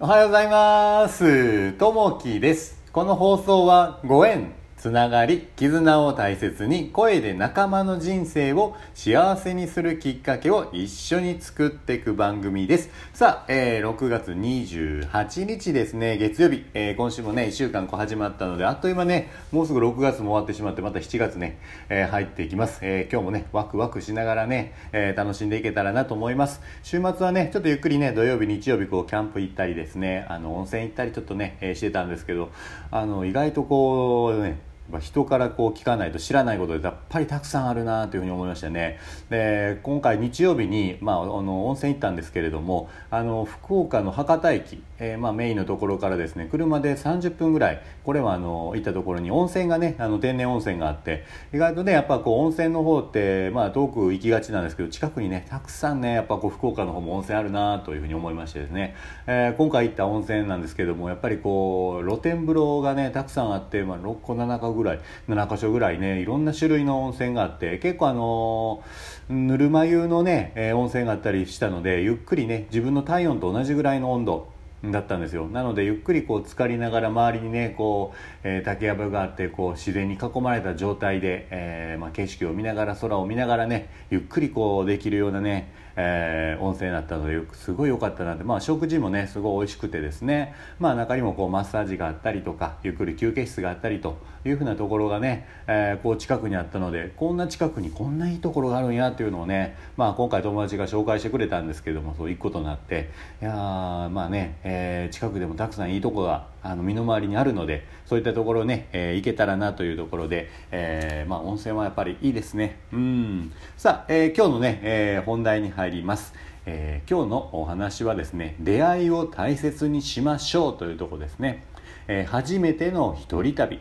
おはようございます。ともきです。この放送はご縁、つながり、絆を大切に声で仲間の人生を幸せにするきっかけを一緒に作っていく番組です。さあ、えー6月28日ですね、月曜日、えー今週もね、1週間こう始まったので、あっという間ね、もうすぐ6月も終わってしまって、また7月ね、えー入っていきます。え今日もね、ワクワクしながらね、え楽しんでいけたらなと思います。週末はね、ちょっとゆっくりね、土曜日、日曜日、こう、キャンプ行ったりですね、あの、温泉行ったりちょっとね、えしてたんですけど、あの、意外とこう、ね、やっぱ人からこう聞かないと知らないことでやっぱりたくさんあるなというふうに思いましたね。で今回日曜日に、まあ、あの温泉行ったんですけれどもあの福岡の博多駅、えーまあ、メインのところからですね車で30分ぐらいこれはあの行ったところに温泉がねあの天然温泉があって意外とねやっぱこう温泉の方って、まあ、遠く行きがちなんですけど近くにねたくさんねやっぱこう福岡の方も温泉あるなというふうに思いましてですね、えー今回行った温泉なんですけどもやっぱりこう露天風呂がねたくさんあって、まあ、6個7個ぐらい7箇所ぐらいねいろんな種類の温泉があって結構あのぬるま湯のね、え温泉があったりしたのでゆっくりね自分の体温と同じぐらいの温度だったんですよ。なのでゆっくりこう浸かりながら周りにねこう、えー竹やぶがあってこう自然に囲まれた状態で、えーまあ、景色を見ながら空を見ながらねゆっくりこうできるようなね、えー温泉だったのですごい良かったなって、まあ、食事もねすごい美味しくてですね、まあ、中にもこうマッサージがあったりとかゆっくり休憩室があったりというふうなところがね、えーこう近くにあったのでこんな近くにこんないいところがあるんやっていうのをね、まあ、今回友達が紹介してくれたんですけどもそう行くことになって。いやまあね、えー近くでもたくさんいいとこがあの身の回りにあるのでそういったところね、えー行けたらなというところで、えーまあ、温泉はやっぱりいいですね。うん。さあ、えー今日のね、え本題に入ります、え今日のお話はですね出会いを大切にしましょうというところですね、え初めての一人旅。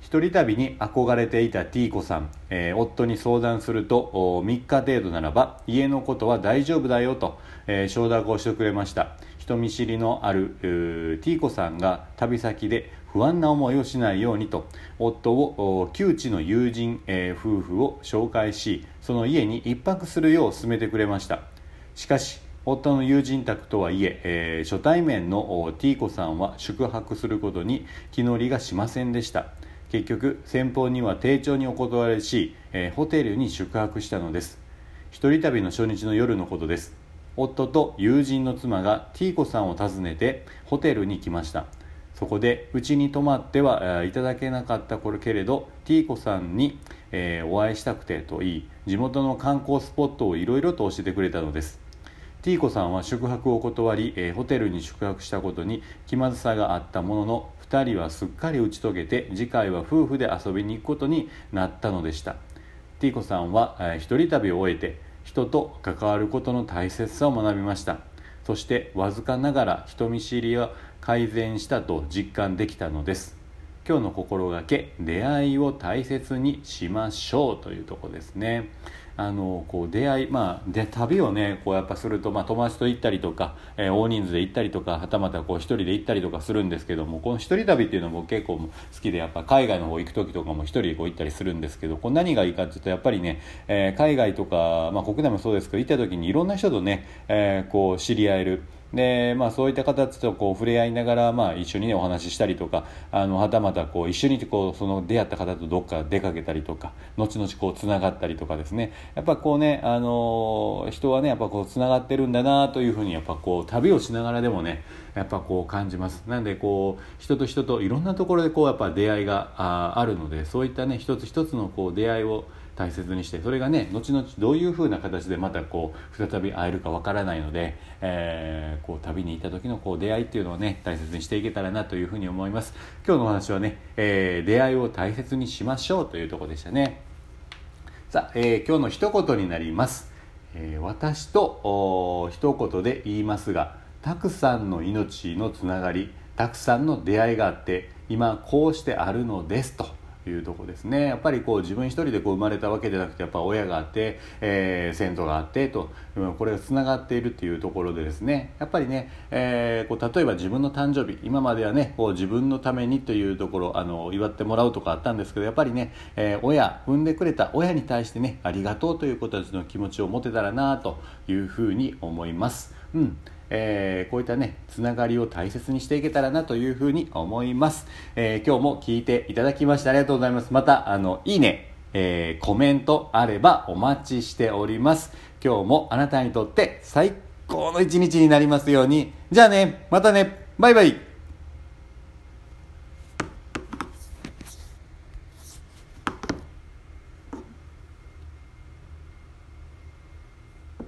一人旅に憧れていた T 子さん、えー夫に相談すると3日程度ならば家のことは大丈夫だよと、えー承諾をしてくれました。人見知りのある T 子さんが旅先で不安な思いをしないようにと夫を旧知の友人、えー夫婦を紹介しその家に一泊するよう勧めてくれました。しかし夫の友人宅とはいええー初対面の T 子さんは宿泊することに気乗りがしませんでした。結局先方には丁重にお断りし、えーホテルに宿泊したのです。一人旅の初日の夜のことです。夫と友人の妻が T 子さんを訪ねてホテルに来ました。そこでうちに泊まってはいただけなかったけれど T 子さんに、えーお会いしたくてと言い地元の観光スポットをいろいろと教えてくれたのです。T 子さんは宿泊を断り、えーホテルに宿泊したことに気まずさがあったものの2人はすっかり打ち解けて次回は夫婦で遊びに行くことになったのでした。T 子さんは、えー一人旅を終えて人と関わることの大切さを学びました。そしてわずかながら人見知りは改善したと実感できたのです。今日の心がけ出会いを大切にしましょうというとこですね。あのこう出会いまあで旅をねこうやっぱすると、まあ、友達と行ったりとか、えー大人数で行ったりとかはたまたこう一人で行ったりとかするんですけどもこの一人旅っていうのも結構好きでやっぱ海外の方行く時とかも一人でこう行ったりするんですけどこう何がいいかっていうとやっぱりね、えー海外とか、まあ、国内もそうですけど行った時にいろんな人とね、えーこう知り合える。でまあ、そういった形とこう触れ合いながら、まあ、一緒に、ね、お話ししたりとかあのはたまたこう一緒にこうその出会った方とどっか出かけたりとか後々こうつながったりとかですね。やっぱこうね、あの人はねやっぱこうつながってるんだなというふうにやっぱこう旅をしながらでもねやっぱこう感じます。なんでこう人と人といろんなところでこうやっぱ出会いがああるのでそういったね一つ一つのこう出会いを大切にしてそれがね後々どういうふうな形でまたこう再び会えるかわからないので、えーこう旅に行った時のこう出会いっていうのをね大切にしていけたらなというふうに思います。今日のお話はね、えー出会いを大切にしましょうというところでしたね。さあ、えー今日の一言になります、えー私と一言で言いますがたくさんの命のつながりたくさんの出会いがあって今こうしてあるのですと。いうとこですねやっぱりこう自分一人でこう生まれたわけじゃなくてやっぱ親があって、えー先祖があってとこれがつながっているっていうところでですねやっぱりね、えーこう例えば自分の誕生日今まではねこう自分のためにというところあの祝ってもらうとかあったんですけどやっぱりね、えー親産んでくれた親に対してねありがとうという子たちの気持ちを持てたらなというふうに思います。うん。えーこういったねつながりを大切にしていけたらなというふうに思います、えー今日も聞いていただきましてありがとうございます。またあのいいねえーコメントあればお待ちしております。今日もあなたにとって最高の一日になりますように。じゃあねまたねバイバイ。